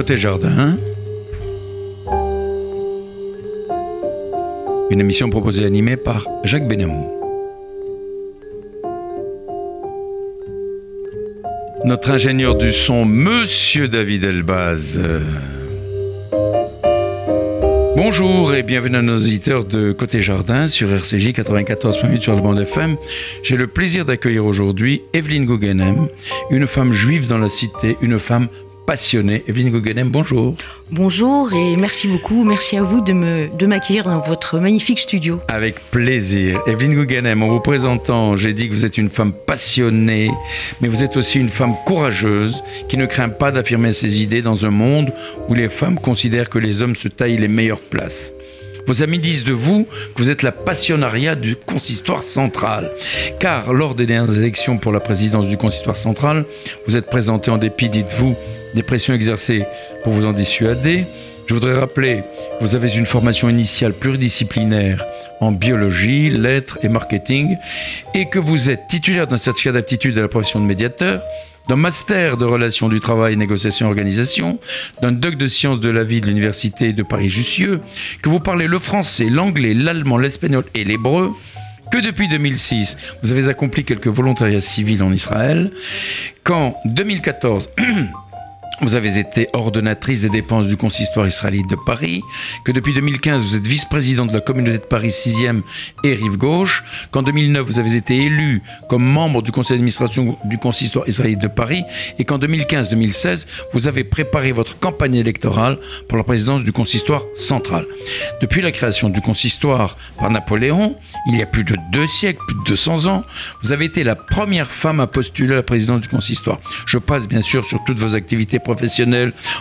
Côté jardin. Une émission proposée et animée par Jacques Benamou. Notre ingénieur du son, Monsieur David Elbaz. Bonjour et bienvenue à nos auditeurs de Côté Jardin sur RCJ 94.8 sur le bande FM. J'ai le plaisir d'accueillir aujourd'hui Evelyne Guggenheim, une femme juive dans la cité, une femme passionnée. Evelyne Guggenheim, bonjour. Bonjour et merci beaucoup. Merci à vous de me de m'accueillir dans votre magnifique studio. Avec plaisir. Evelyne Guggenheim, en vous présentant, j'ai dit que vous êtes une femme passionnée, mais vous êtes aussi une femme courageuse qui ne craint pas d'affirmer ses idées dans un monde où les femmes considèrent que les hommes se taillent les meilleures places. Vos amis disent de vous que vous êtes la passionnariat du consistoire central. Car lors des dernières élections pour la présidence du consistoire central, vous êtes présenté en dépit, dites-vous, des pressions exercées pour vous en dissuader. Je voudrais rappeler que vous avez une formation initiale pluridisciplinaire en biologie, lettres et marketing et que vous êtes titulaire d'un certificat d'aptitude à la profession de médiateur, d'un master de relations du travail, négociation organisation, d'un doc de sciences de la vie de l'université de Paris-Jussieu, que vous parlez le français, l'anglais, l'allemand, l'espagnol et l'hébreu, que depuis 2006, vous avez accompli quelques volontariats civils en Israël, qu'en 2014, vous avez été ordonnatrice des dépenses du consistoire israélite de Paris, que depuis 2015, vous êtes vice-présidente de la communauté de Paris 6e et Rive Gauche, qu'en 2009, vous avez été élu comme membre du conseil d'administration du consistoire israélite de Paris, et qu'en 2015-2016, vous avez préparé votre campagne électorale pour la présidence du consistoire central. Depuis la création du consistoire par Napoléon, il y a plus de deux siècles, plus de 200 ans, vous avez été la première femme à postuler à la présidence du consistoire. Je passe bien sûr sur toutes vos activités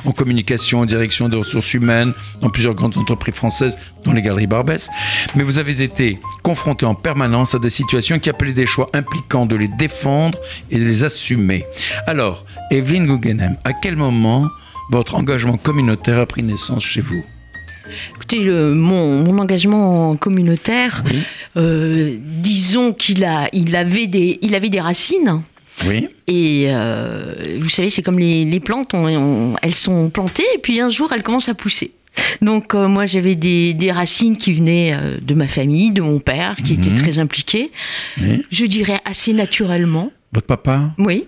en communication, en direction des ressources humaines, dans plusieurs grandes entreprises françaises, dont les Galeries Barbès. Mais vous avez été confronté en permanence à des situations qui appelaient des choix impliquant de les défendre et de les assumer. Alors, Evelyne Guggenheim, à quel moment votre engagement communautaire a pris naissance chez vous? Écoutez, le- mon, mon engagement communautaire, euh, disons qu'il a, il avait des, il avait des racines. Oui. Et euh, vous savez, c'est comme les, les plantes, on- on- elles sont plantées et puis un jour elles commencent à pousser. Donc euh, moi j'avais des, des racines qui venaient euh, de ma famille, de mon père, qui était très impliqué. Oui. Je dirais assez naturellement. Votre papa, Oui.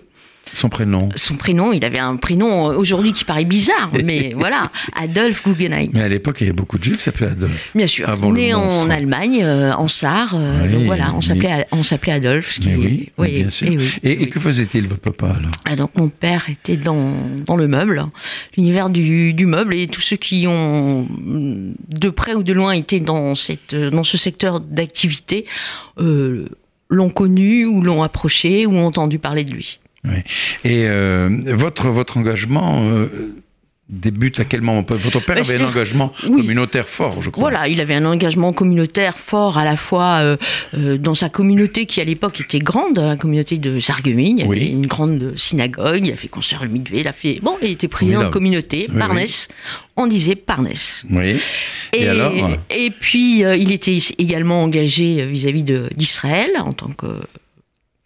Son prénom Son prénom, il avait un prénom euh, aujourd'hui qui paraît bizarre, mais voilà, Adolphe Guggenheim. Mais à l'époque, il y avait beaucoup de Juifs qui s'appelaient Adolphe. Bien sûr, Avant né en. Allemagne, euh, en Sarre, euh, Oui, donc voilà, on s'appelait on s'appelait Adolphe. Ce qui Mais oui, oui, bien sûr. et oui, et, et oui. que faisait-il, votre papa, alors? Ah, donc mon père était dans, dans le meuble, l'univers du, du meuble, et tous ceux qui ont mm, de près ou de loin été dans, cette, dans ce secteur d'activité euh, l'ont connu ou l'ont approché ou ont entendu parler de lui. Oui. Et euh, votre, votre engagement euh, débute à quel moment? Votre père Bah, avait un engagement oui. communautaire fort, je crois. Voilà, il avait un engagement communautaire fort à la fois euh, euh, dans sa communauté qui à l'époque était grande, la communauté de Sarreguemines. Il y avait Oui. une grande synagogue, il a fait construire le mikvé, il a fait. Bon, il était président Formidable. de communauté, Oui, Parnès. On disait Parnès. Oui. Et, alors? et puis, euh, il était également engagé vis-à-vis d'Israël en tant que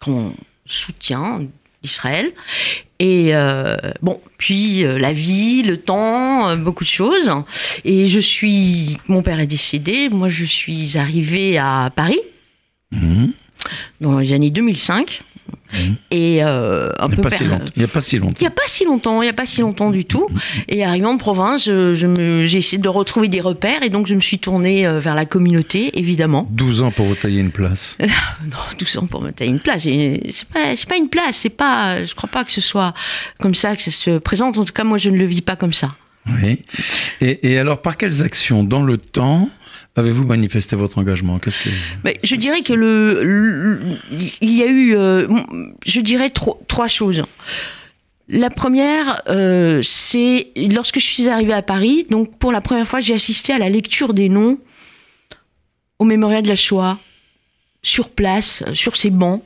grand soutien d'Israël. Et euh, bon, puis euh, la vie, le temps, euh, beaucoup de choses. Et je suis. Mon père est décédé. Moi, je suis arrivée à Paris Mhm. dans les années 2005. Et euh, un Il n'y peu a, pas si longtemps. Il y a pas si il longtemps. n'y a pas si longtemps, il n'y a pas si longtemps du tout. Et arrivant en province, je, je me- j'ai essayé de retrouver des repères et donc je me suis tournée euh, vers la communauté, évidemment. 12 ans pour vous tailler une place. Non, tout ça pour me tailler une place. C'est pas, pas une place, c'est pas, je crois pas que ce soit comme ça que ça se présente. En tout cas, moi, je ne le vis pas comme ça. Oui. Et, et alors, par quelles actions dans le temps avez-vous manifesté votre engagement? Qu'est-ce que je dirais que le, il y a eu, euh, je dirais tro- trois choses. La première, euh, c'est lorsque je suis arrivée à Paris, donc pour la première fois, j'ai assisté à la lecture des noms au mémorial de la Shoah, sur place, sur ces bancs.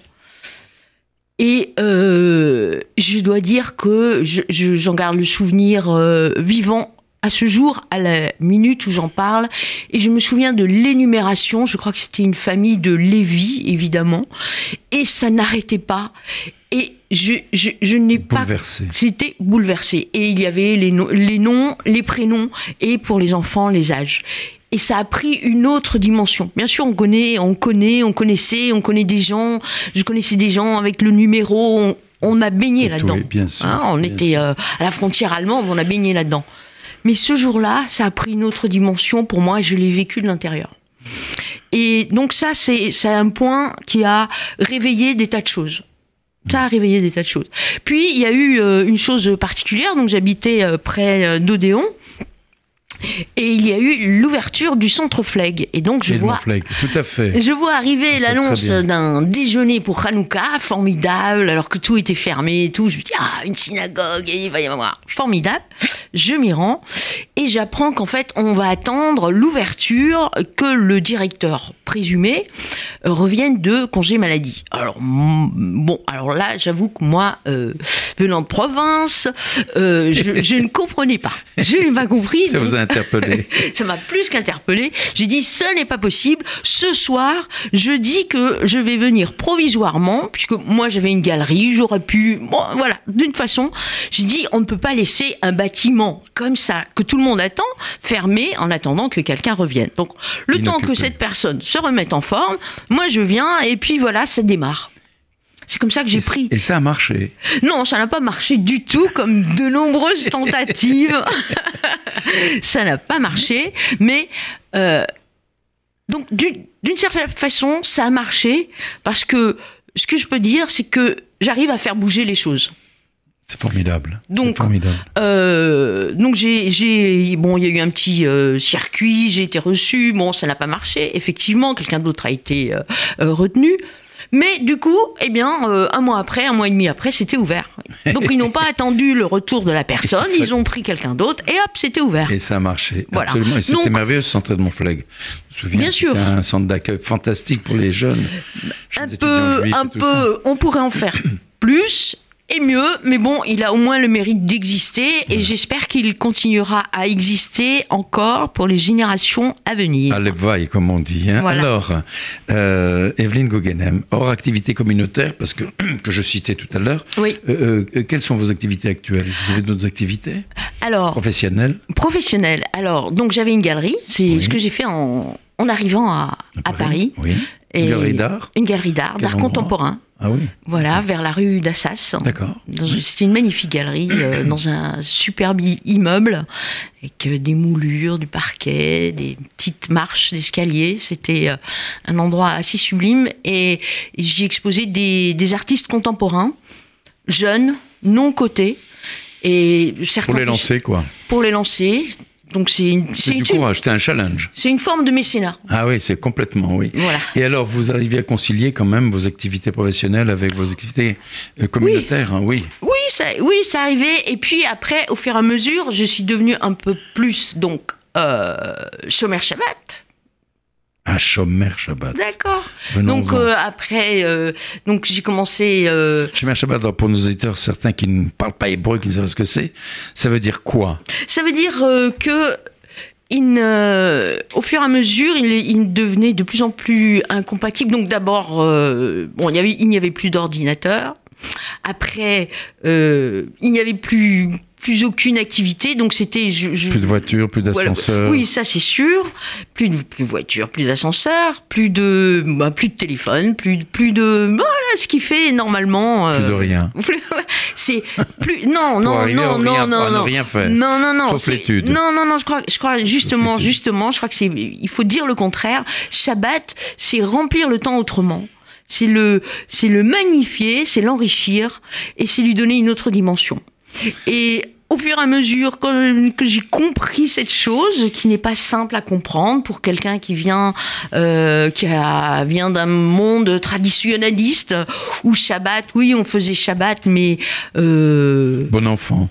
Et euh, je dois dire que je- je- j'en garde le souvenir vivant à ce jour, à la minute où j'en parle. Et je me souviens de l'énumération. Je crois que c'était une famille de Lévi, évidemment. Et ça n'arrêtait pas. Et je, je, je n'ai pas. Bouleversé. C'était bouleversé. Et il y avait les, no- les noms, les prénoms, et pour les enfants, les âges. Et ça a pris une autre dimension. Bien sûr, on connaît, on connaît, on connaissait, on connaît des gens. Je connaissais des gens avec le numéro. On, on a baigné là-dedans. tout, oui, bien sûr, Hein, on bien était euh, à la frontière allemande, on a baigné là-dedans. Mais ce jour-là, ça a pris une autre dimension pour moi et je l'ai vécu de l'intérieur. Et donc ça, c'est un point qui a réveillé des tas de choses. Ça a réveillé des tas de choses. Puis il y a eu euh, une chose particulière. Donc j'habitais euh, près euh, d'Odéon. Et il y a eu l'ouverture du centre Fleg. Et donc je Et vois tout à fait. je vois arriver l'annonce d'un déjeuner pour Hanouka, formidable, alors que tout était fermé et tout. Je me dis, ah, une synagogue, et il va y avoir. Formidable. Je m'y rends et j'apprends qu'en fait, on va attendre l'ouverture que le directeur présumé revienne de congé maladie. Alors, bon, alors là, j'avoue que moi, euh, venant de province, euh, je, je ne comprenais pas. Je n'ai pas compris. Ça vous a interpellé. ça m'a plus qu'interpellé. J'ai dit, ce n'est pas possible. Ce soir, je dis que je vais venir provisoirement, puisque moi j'avais une galerie, j'aurais pu, bon, voilà, d'une façon. J'ai dit, on ne peut pas laisser un bâtiment comme ça, que tout le monde attend, fermé en attendant que quelqu'un revienne. Donc, le temps que cette personne se remette en forme, moi je viens, et puis voilà, ça démarre. C'est comme ça que j'ai pris. Et ça a marché. Non, ça n'a pas marché du tout, comme de nombreuses tentatives. ça n'a pas marché, mais euh, donc d'une certaine façon, ça a marché parce que ce que je peux dire, c'est que j'arrive à faire bouger les choses. C'est formidable. Donc, formidable. Euh, donc j'ai, bon, il y a eu un petit euh, circuit, j'ai été reçu. Bon, ça n'a pas marché. Effectivement, quelqu'un d'autre a été euh, retenu. Mais du coup, eh bien, euh, un mois après, un mois et demi après, c'était ouvert. Donc ils n'ont pas attendu le retour de la personne, ils ont pris quelqu'un d'autre et hop, c'était ouvert. Et ça a marché. Voilà. Absolument. Et c'était Donc- merveilleux ce centre de Montflag. Je me souviens. Bien sûr. C'était un centre d'accueil fantastique pour les jeunes. un peu, un peu, on pourrait en faire plus et mieux, mais bon, il a au moins le mérite d'exister et j'espère qu'il continuera à exister encore pour les générations à venir. Allez, vaille, comme on dit. hein. Voilà. Alors, euh, Evelyne Guggenheim, hors activité communautaire, parce que, que je citais tout à l'heure, Oui. euh, euh, quelles sont vos activités actuelles? Vous avez d'autres activités? Alors, professionnelles? professionnel. Alors, donc j'avais une galerie, c'est Oui. ce que j'ai fait en, en arrivant à, à Paris. Oui. Et Une galerie d'art Une galerie d'art, contemporain. Ah oui, Voilà, vers la rue d'Assas. d'accord. C'était une magnifique galerie euh, dans un superbe immeuble avec euh, des moulures, du parquet, des petites marches d'escalier. C'était euh, un endroit assez sublime et, et j'y exposais des, des artistes contemporains, jeunes, non cotés. Et certains Pour les lancer, quoi. Pour les lancer. Donc c'est une, C'est du courage, c'est un challenge. c'est une forme de mécénat. Ah oui, c'est complètement, oui. Voilà. Et alors, vous arrivez à concilier quand même vos activités professionnelles avec vos activités euh, communautaires, hein, oui. Oui, ça, oui, ça arrivait. Et puis après, au fur et à mesure, je suis devenue un peu plus donc euh, chômeur Shabbat. Un chômeur Shabbat. D'accord. Donc euh, après, euh, donc j'ai commencé. euh, Chômeur Shabbat, alors, pour nos auditeurs, certains qui ne parlent pas hébreu, qui ne savent pas ce que c'est, ça veut dire quoi? Ça veut dire euh, que. Il au fur et à mesure, il, il devenait de plus en plus incompatible. Donc d'abord, euh, bon, il avait- n'y avait plus d'ordinateur. Après, euh, il n'y avait plus plus aucune activité. Donc c'était je- je- Plus de voitures, plus Voilà. d'ascenseurs. Oui, ça c'est sûr. Plus de, plus de voitures, plus d'ascenseurs, plus de, bah, plus de téléphone, plus, de- plus de. Voilà ce qui fait normalement. euh, Plus de rien. c'est plus. Non, non, non, non, rien- non, non. rien faire. Non, non, non. Sauf c'est- l'étude. Non, non, non. Je crois, je crois justement, justement, je crois que c'est. Il faut dire le contraire. Shabbat, c'est remplir le temps autrement. C'est le, c'est le magnifier, c'est l'enrichir et c'est lui donner une autre dimension. Et au fur et à mesure que, j'ai compris cette chose, qui n'est pas simple à comprendre pour quelqu'un qui vient, euh, qui a- vient d'un monde traditionnaliste où Shabbat, oui, on faisait Shabbat, mais euh, Bon enfant.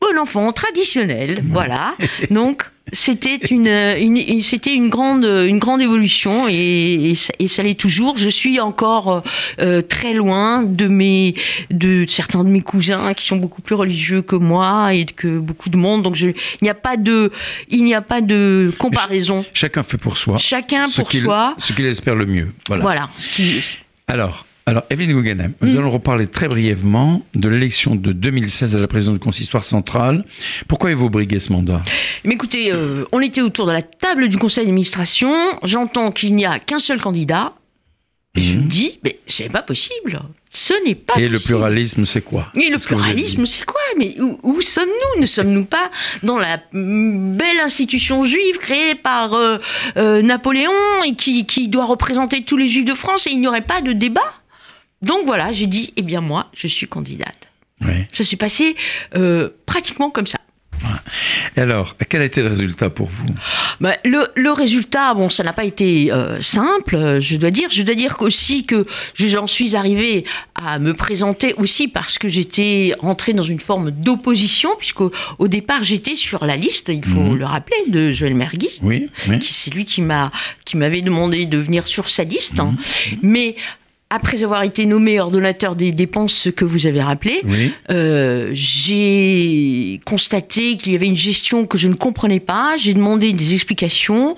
bon enfant, traditionnel, voilà. Donc c'était une, une- une- c'était une grande, une grande évolution et, et ça, l'est toujours. Je suis encore euh, très loin de mes, de certains de mes cousins qui sont beaucoup plus religieux que moi et que beaucoup de monde. Donc je, il n'y a pas de, il n'y a pas de comparaison. Chacun fait pour soi. Chacun ce pour soi. Ce qu'il espère le mieux. Voilà. Voilà. Ce qui- Alors, Alors, Evelyne Gouganem, nous Mm. allons reparler très brièvement de l'élection de 2016 à la présidence du consistoire central. Pourquoi avez-vous brigué ce mandat? Mais écoutez, euh, on était autour de la table du conseil d'administration. J'entends qu'il n'y a qu'un seul candidat. Et je me dis, mais c'est pas possible. Ce n'est pas Et possible. le pluralisme, c'est quoi? Et le ce pluralisme, c'est quoi? Mais où, où sommes-nous? Ne sommes-nous pas dans la mm, belle institution juive créée par euh, euh, Napoléon et qui, qui doit représenter tous les juifs de France et il n'y aurait pas de débat? Donc voilà, j'ai dit, eh bien moi, je suis candidate. Oui. Ça s'est passé euh, pratiquement comme ça. Et alors, quel a été le résultat pour vous? Bah, le, le résultat, bon, ça n'a pas été euh, simple, je dois dire. Je dois dire aussi que je- j'en suis arrivée à me présenter aussi parce que j'étais entrée dans une forme d'opposition, puisque au départ j'étais sur la liste, il faut Mhm. le rappeler, de Joël Mergui. Oui, oui. qui C'est lui qui m'a qui m'avait demandé de venir sur sa liste, hein. Mhm. mais après avoir été nommé ordonnateur des dépenses, ce que vous avez rappelé, Oui. euh, j'ai constaté qu'il y avait une gestion que je ne comprenais pas. J'ai demandé des explications.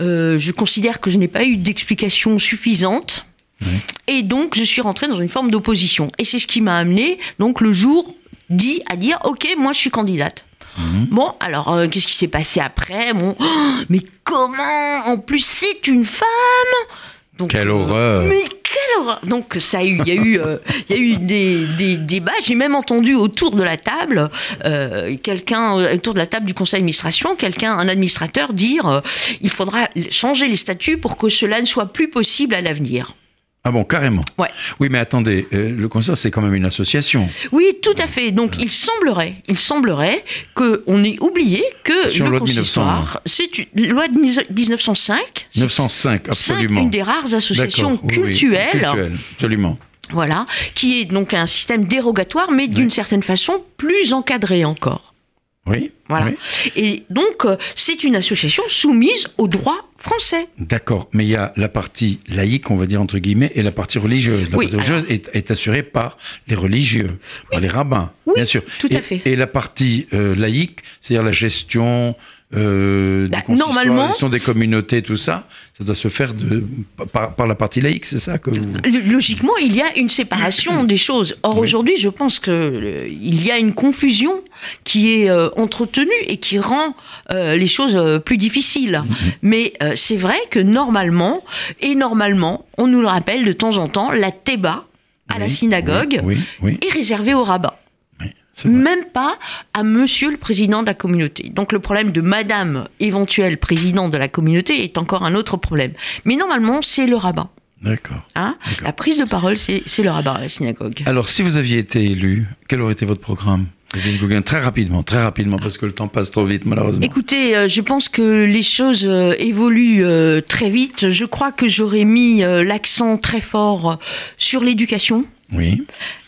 Euh, je considère que je n'ai pas eu d'explications suffisantes. Et donc, je suis rentrée dans une forme d'opposition. Et c'est ce qui m'a amené, donc, le jour dit à dire Ok, moi, je suis candidate. Mhm. Bon, alors, euh, qu'est-ce qui s'est passé après? Bon, oh, mais comment? En plus, c'est une femme donc, Quelle euh, horreur mais quelle horreur Donc ça a eu, il y a eu, euh, il y a eu des, des débats. J'ai même entendu autour de la table euh, quelqu'un autour de la table du conseil d'administration, quelqu'un, un administrateur dire euh, il faudra changer les statuts pour que cela ne soit plus possible à l'avenir. Ah bon, carrément. Ouais. Oui, mais attendez, euh, le consistoire, c'est quand même une association. Oui, tout à fait. Donc il semblerait, il semblerait que on ait oublié que Sur le consistoire, c'est une loi de 1905. c'est 905, absolument. une des rares associations D'accord, oui, absolument. Voilà, qui est donc un système dérogatoire, mais d'une Oui. certaine façon plus encadré encore. Oui. Voilà. oui. Et donc, euh, c'est une association soumise au droit français. D'accord, mais il y a la partie laïque, on va dire entre guillemets, et la partie religieuse. La Oui, partie religieuse est, est assurée par les religieux, par les rabbins, Oui, bien sûr. tout à fait. Et la partie euh, laïque, c'est-à-dire la gestion euh, Bah, normalement- la gestion des communautés, tout ça, ça doit se faire de, par, par la partie laïque, c'est ça que vous... Logiquement, il y a une séparation des choses. Or, Oui. aujourd'hui, je pense que euh, il y a une confusion qui est euh, entretenue et qui rend euh, les choses plus difficiles. Mais euh, c'est vrai que normalement, et normalement, on nous le rappelle de temps en temps, la théba à la synagogue Oui, est réservée au rabbin. Même pas à monsieur le président de la communauté. Donc le problème de madame éventuelle président de la communauté est encore un autre problème. Mais normalement, c'est le rabbin. D'accord. Hein? La prise de parole, c'est le rabbin à la synagogue. Alors, si vous aviez été élu, quel aurait été votre programme? Très rapidement, très rapidement, parce que le temps passe trop vite, malheureusement. Écoutez, euh, je pense que les choses euh, évoluent euh, très vite. Je crois que j'aurais mis l'accent très fort sur l'éducation. Oui,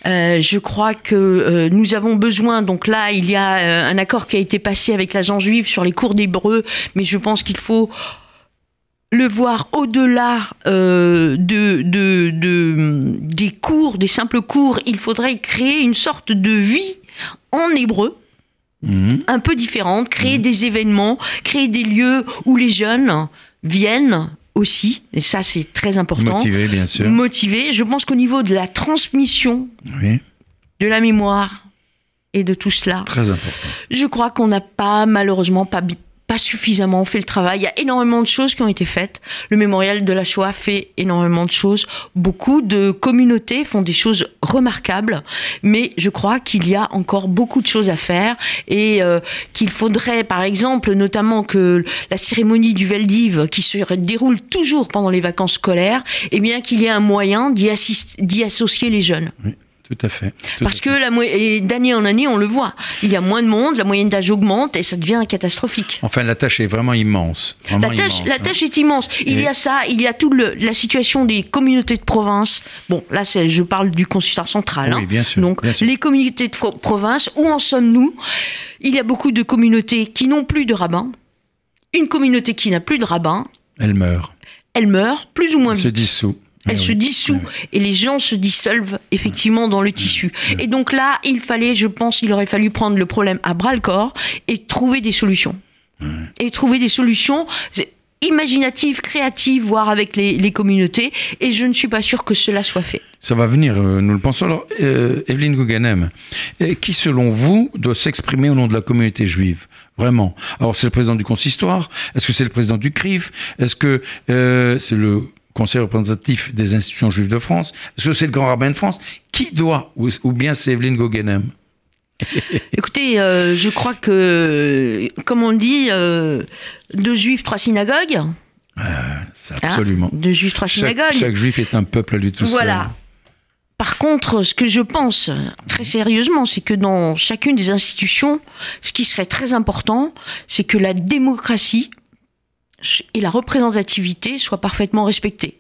Euh, je crois que euh, nous avons besoin, donc là, il y a euh, un accord qui a été passé avec l'agent juive sur les cours d'hébreu, mais je pense qu'il faut le voir au-delà de, de, de- des cours, des simples cours. Il faudrait créer une sorte de vie en hébreu Mhm. un peu différente, créer des événements, créer des lieux où les jeunes viennent aussi, et ça c'est très important. motivé, bien sûr. Motivés. Je pense qu'au niveau de la transmission Oui, de la mémoire et de tout cela, très important. je crois qu'on n'a pas malheureusement pas, pas suffisamment fait le travail. Il y a énormément de choses qui ont été faites. Le mémorial de la Shoah fait énormément de choses. Beaucoup de communautés font des choses remarquables, mais je crois qu'il y a encore beaucoup de choses à faire et euh, qu'il faudrait, par exemple, notamment que la cérémonie du Veldiv, qui se déroule toujours pendant les vacances scolaires, eh bien qu'il y ait un moyen d'y associer les jeunes. Tout à fait. tout Parce à que fait. la mo- et d'année en année, on le voit. Il y a moins de monde, la moyenne d'âge augmente et ça devient catastrophique. Enfin, la tâche est vraiment immense. Vraiment La tâche, immense, la hein. tâche est immense. Il Et- y a ça, il y a toute la situation des communautés de province. Bon, là, c'est- je parle du consistoire central. Oui, hein. bien sûr, Donc, bien sûr. les communautés de fro- province, où en sommes-nous? Il y a beaucoup de communautés qui n'ont plus de rabbin. Une communauté qui n'a plus de rabbin, Elle meurt. elle meurt plus ou moins Elle se dissout. Elle Eh se oui. dissout et les gens se dissolvent effectivement dans le tissu. Et donc là, il fallait, je pense, il aurait fallu prendre le problème à bras le corps et trouver des solutions. Et trouver des solutions. c'est- imaginative, créative, voire avec les, communautés, et je ne suis pas sûre que cela soit fait. Ça va venir, euh, nous le pensons. Alors, euh, Evelyne Gouganem, qui selon vous doit s'exprimer au nom de la communauté juive? Vraiment. Alors, c'est le président du consistoire? Est-ce que c'est le président du CRIF? Est-ce que euh, c'est le conseil représentatif des institutions juives de France Est-ce que c'est le grand rabbin de France? Qui doit Ou, bien c'est Evelyne Gouganem Écoutez, euh, je crois que, comme on dit, euh, deux juifs, trois synagogues. c'est hein? absolument. deux juifs, trois synagogues. Chaque juif est un peuple à lui tout seul. Voilà. Par contre, ce que je pense très sérieusement, c'est que dans chacune des institutions, ce qui serait très important, c'est que la démocratie et la représentativité soient parfaitement respectées.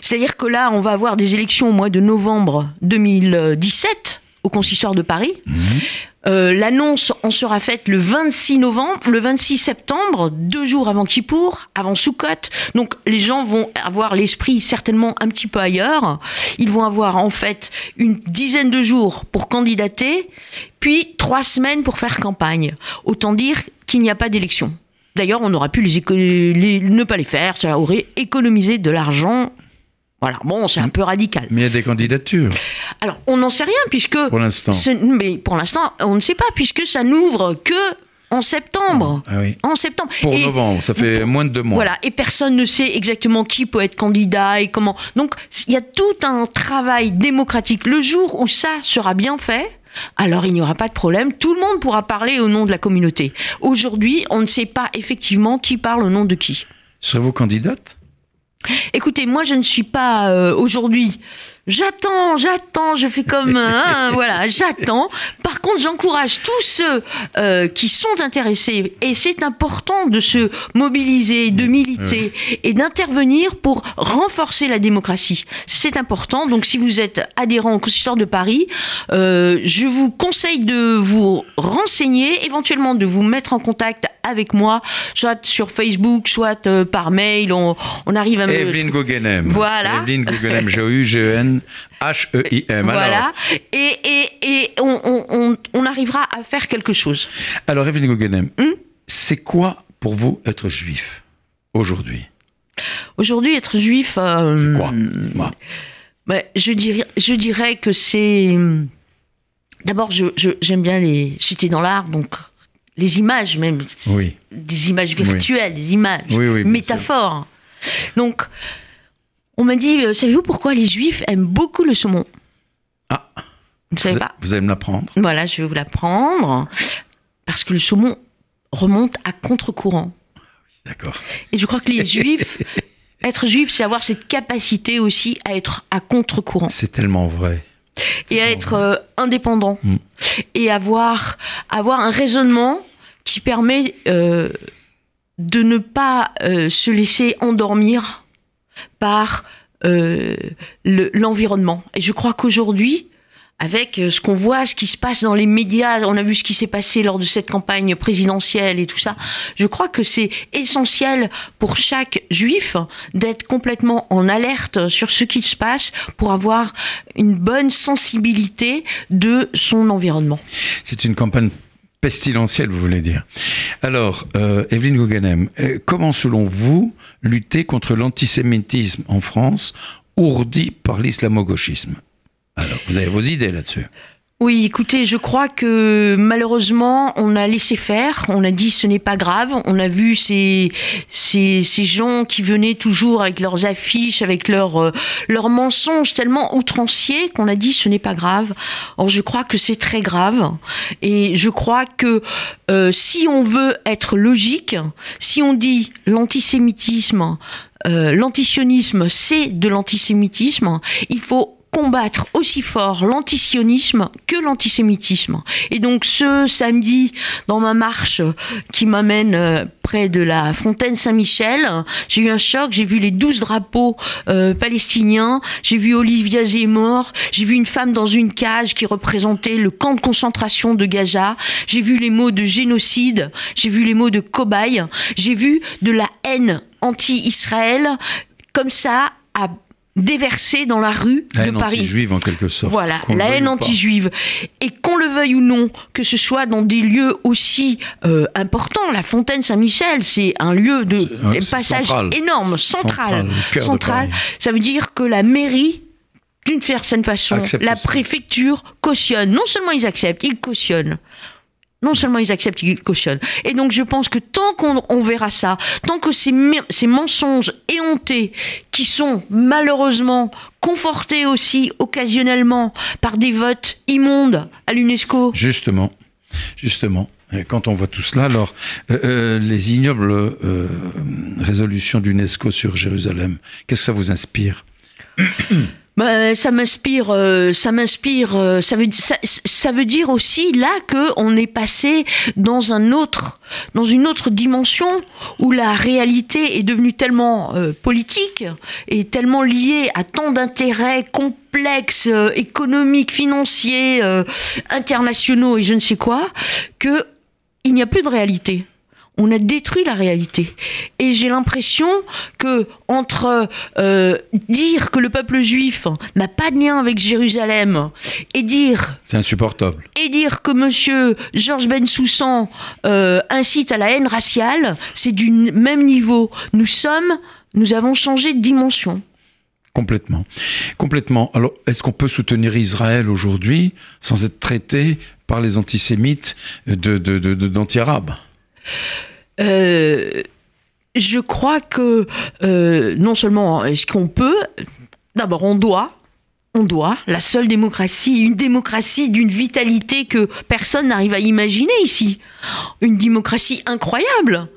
C'est-à-dire que là, on va avoir des élections au mois de novembre 2017 au consistoire de Paris. Mhm. Euh, l'annonce en sera faite le 26 novembre, le 26 septembre, deux jours avant Kippour, avant Soukot. Donc les gens vont avoir l'esprit certainement un petit peu ailleurs. Ils vont avoir en fait une dizaine de jours pour candidater, puis trois semaines pour faire campagne. Autant dire qu'il n'y a pas d'élection. D'ailleurs, on aurait pu les, ne pas les faire, ça aurait économisé de l'argent voilà, bon, c'est un peu radical. Mais il y a des candidatures. Alors, on n'en sait rien, puisque. Pour l'instant. Mais pour l'instant, on ne sait pas, puisque ça n'ouvre que en septembre. Ah oui. En septembre. Pour novembre, ça fait moins de deux mois. Voilà, et personne ne sait exactement qui peut être candidat et comment. Donc, il y a tout un travail démocratique. Le jour où ça sera bien fait, alors il n'y aura pas de problème. Tout le monde pourra parler au nom de la communauté. Aujourd'hui, on ne sait pas effectivement qui parle au nom de qui. Serez-vous candidate? Écoutez, moi je ne suis pas euh, aujourd'hui J'attends, j'attends, je fais comme hein, voilà, j'attends. Par contre, j'encourage tous ceux euh, qui sont intéressés et c'est important de se mobiliser, de militer et d'intervenir pour renforcer la démocratie. C'est important. Donc, si vous êtes adhérent au Consistoire de Paris, euh, je vous conseille de vous renseigner, éventuellement de vous mettre en contact avec moi, soit sur Facebook, soit euh, par mail. On, on arrive à me. Evelyne Gougenem. Voilà. Evelyne Gougenem, G-O-U-G-E-N. H-E-I-M. Voilà. Et, et, on, on, arrivera à faire quelque chose. Alors, Evelyne Guggenheim, hmm? c'est quoi pour vous être juif aujourd'hui? Aujourd'hui, être juif. Euh, c'est quoi? Bah, je, dirais, je dirais que c'est. D'abord, j'aime je, bien les. J'étais dans l'art, donc les images même. Oui. Des images virtuelles, des images, oui, métaphores. Donc, on m'a dit, euh, savez-vous pourquoi les juifs aiment beaucoup le saumon? Ah Vous ne savez pas? Vous allez me l'apprendre. Voilà, je vais vous l'apprendre. Parce que le saumon remonte à contre-courant. D'accord. Et je crois que les juifs, être juif, c'est avoir cette capacité aussi à être à contre-courant. C'est tellement vrai. Et à être euh, indépendant. Mm. Et avoir, avoir un raisonnement qui permet euh, de ne pas se laisser endormir par euh, l'environnement. et je crois qu'aujourd'hui, avec euh, ce qu'on voit, ce qui se passe dans les médias, on a vu ce qui s'est passé lors de cette campagne présidentielle et tout ça, je crois que c'est essentiel pour chaque juif d'être complètement en alerte sur ce qui se passe pour avoir une bonne sensibilité de son environnement. C'est une campagne pestilentielle, vous voulez dire. Alors, euh, Evelyne Gouganem, euh, comment selon vous lutter contre l'antisémitisme en France ourdi par l'islamo-gauchisme? Alors, vous avez vos idées là-dessus. Oui, écoutez, je crois que malheureusement, on a laissé faire, on a dit ce n'est pas grave, on a vu ces, ces, ces gens qui venaient toujours avec leurs affiches, avec leurs, euh, mensonges tellement outranciers qu'on a dit ce n'est pas grave. Or, je crois que c'est très grave. Et je crois que euh, si on veut être logique, si on dit l'antisémitisme, euh, l'antisionisme, c'est de l'antisémitisme, il faut combattre aussi fort l'antisionisme que l'antisémitisme. Et donc ce samedi, dans ma marche qui m'amène euh, près de la fontaine Saint-Michel, j'ai eu un choc, j'ai vu les douze drapeaux euh, palestiniens, j'ai vu Olivia Zemmour, j'ai vu une femme dans une cage qui représentait le camp de concentration de Gaza, j'ai vu les mots de génocide, j'ai vu les mots de cobaye, j'ai vu de la haine anti-Israël. Comme ça à déversée dans la rue La de haine Paris. anti-juive en quelque sorte. Voilà, la haine anti-juive. Et qu'on le veuille ou non, que ce soit dans des lieux aussi euh, importants, la Fontaine Saint-Michel, c'est un lieu de passage central. énorme, central. Central. Ça veut dire que la mairie, d'une certaine façon, Accepte la préfecture cautionne. Non seulement ils acceptent, ils cautionnent. Non seulement ils acceptent, ils cautionnent. Et donc je pense que tant qu'on on verra ça, tant que ces, mensonges éhontés, qui sont malheureusement confortés aussi occasionnellement par des votes immondes à l'UNESCO, Justement, justement. Quand on voit tout cela, alors euh, euh, les ignobles euh, résolutions d'UNESCO sur Jérusalem, qu'est-ce que ça vous inspire? Ben, ça m'inspire, euh, ça m'inspire. euh, ça veut, ça, ça veut dire aussi là que on est passé dans un autre, dans une autre dimension où la réalité est devenue tellement euh, politique et tellement liée à tant d'intérêts complexes, euh, économiques, financiers, internationaux et je ne sais quoi, que il n'y a plus de réalité. On a détruit la réalité. Et j'ai l'impression que entre euh, dire que le peuple juif n'a pas de lien avec Jérusalem et dire C'est insupportable. et dire que Monsieur Georges Bensoussan euh, incite à la haine raciale, c'est du même niveau. Nous sommes, nous avons changé de dimension. Complètement. Complètement. Alors, est-ce qu'on peut soutenir Israël aujourd'hui sans être traité par les antisémites de, de, de- de- d'anti-arabes? Euh, je crois que euh, non seulement est-ce qu'on peut, d'abord on doit, on doit, la seule démocratie, une démocratie d'une vitalité que personne n'arrive à imaginer ici, une démocratie incroyable.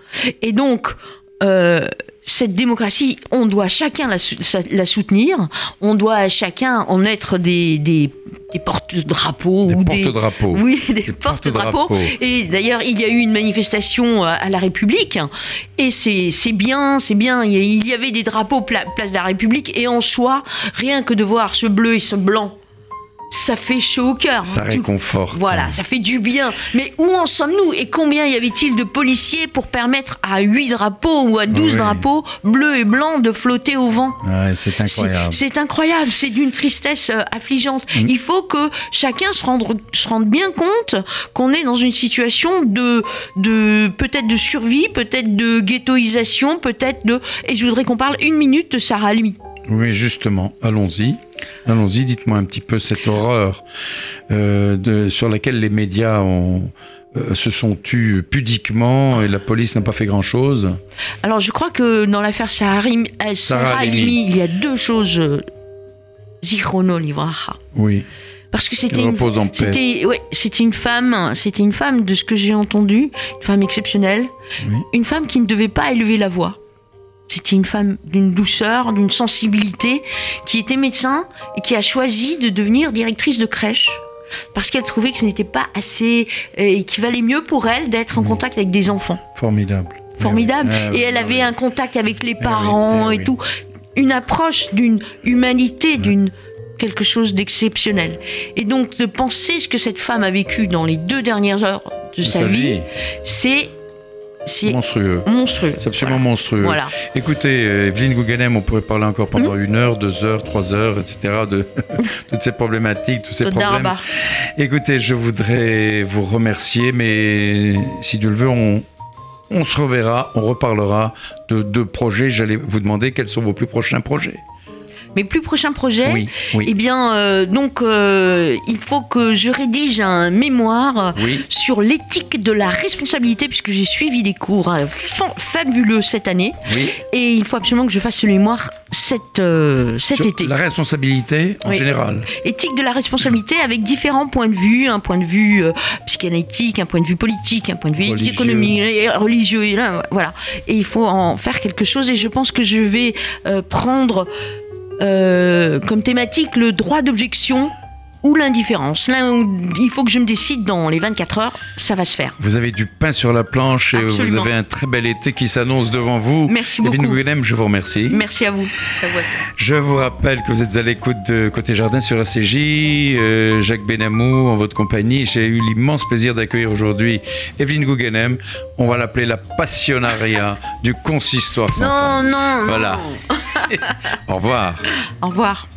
Et donc, euh, cette démocratie, on doit chacun la, soutenir, on doit chacun en être des, des porte-drapeaux Des porte-drapeaux. oui, des, Des porte-drapeaux. Et d'ailleurs, il y a eu une manifestation euh, à la République, et c'est bien, c'est bien. Il y a- il y avait des drapeaux pla- place de la République, et en soi, rien que de voir ce bleu et ce blanc, ça fait chaud au cœur. Ça hein. réconforte. Voilà, ça fait du bien. Mais où en sommes-nous Et combien y avait-il de policiers pour permettre à 8 drapeaux ou à 12 Oui. drapeaux, bleus et blancs, de flotter au vent? Ouais, c'est c'est- incroyable. C'est incroyable, c'est d'une tristesse euh, affligeante. Mm. Il faut que chacun se rende, se rende bien compte qu'on est dans une situation de, de peut-être de survie, peut-être de ghettoisation, peut-être de... Et je voudrais qu'on parle une minute de Sarah Halimi. Oui, justement, allons-y. Allons-y, dites-moi un petit peu cette horreur euh, de, sur laquelle les médias ont, euh, se sont tus pudiquement et la police n'a pas fait grand-chose. Alors je crois que dans l'affaire Sarah, Halimi- euh, Sarah. Halimi, il y a deux choses... Zichrono livraha. Oui, Parce que c'était une, c'était, ouais, c'était une femme, c'était une femme de ce que j'ai entendu, une femme exceptionnelle, Oui. une femme qui ne devait pas élever la voix. C'était une femme d'une douceur, d'une sensibilité, qui était médecin et qui a choisi de devenir directrice de crèche parce qu'elle trouvait que ce n'était pas assez euh, et qu'il valait mieux pour elle d'être en contact avec des enfants. formidable. Formidable. Ah oui, et elle ah avait oui. un contact avec les oui, parents et tout. Une approche d'une humanité, d'une quelque chose d'exceptionnel. Et donc de penser ce que cette femme a vécu dans les deux dernières heures de sa, vie, c'est c'est monstrueux. monstrueux. C'est absolument monstrueux. Voilà. Écoutez, euh, Evelyne Gouganem, on pourrait parler encore pendant une heure, deux heures, trois heures, etc., de toutes ces problématiques, tous ces problèmes. Écoutez, je voudrais vous remercier, mais si Dieu le veut, on, on se reverra, on reparlera de, de projets. J'allais vous demander quels sont vos plus prochains projets. Mes plus prochains projets, Oui, oui. eh bien, euh, donc, euh, il faut que je rédige un mémoire Oui. sur l'éthique de la responsabilité, puisque j'ai suivi des cours euh, fa- fabuleux cette année, et il faut absolument que je fasse ce mémoire cet, euh, cet Sur été. La responsabilité en général. Éthique de la responsabilité avec différents points de vue, un point de vue euh, psychanalytique, un point de vue politique, un point de vue Religieux. économique, religieux, et là, voilà. Et il faut en faire quelque chose, et je pense que je vais euh, prendre euh, comme thématique le droit d'objection ou l'indifférence. Là où il faut que je me décide dans les 24 heures, ça va se faire. Vous avez du pain sur la planche et vous avez un très bel été qui s'annonce devant vous. Merci Evelyne beaucoup. Gouganem, je vous remercie. Merci à vous. Je vous rappelle que vous êtes à l'écoute de Côté Jardin sur ACJ. Euh, Jacques Benamou en votre compagnie. J'ai eu l'immense plaisir d'accueillir aujourd'hui Evelyne Gouganem. On va l'appeler la passionnaria du consistoire. non, non. Voilà. Au revoir. Au revoir.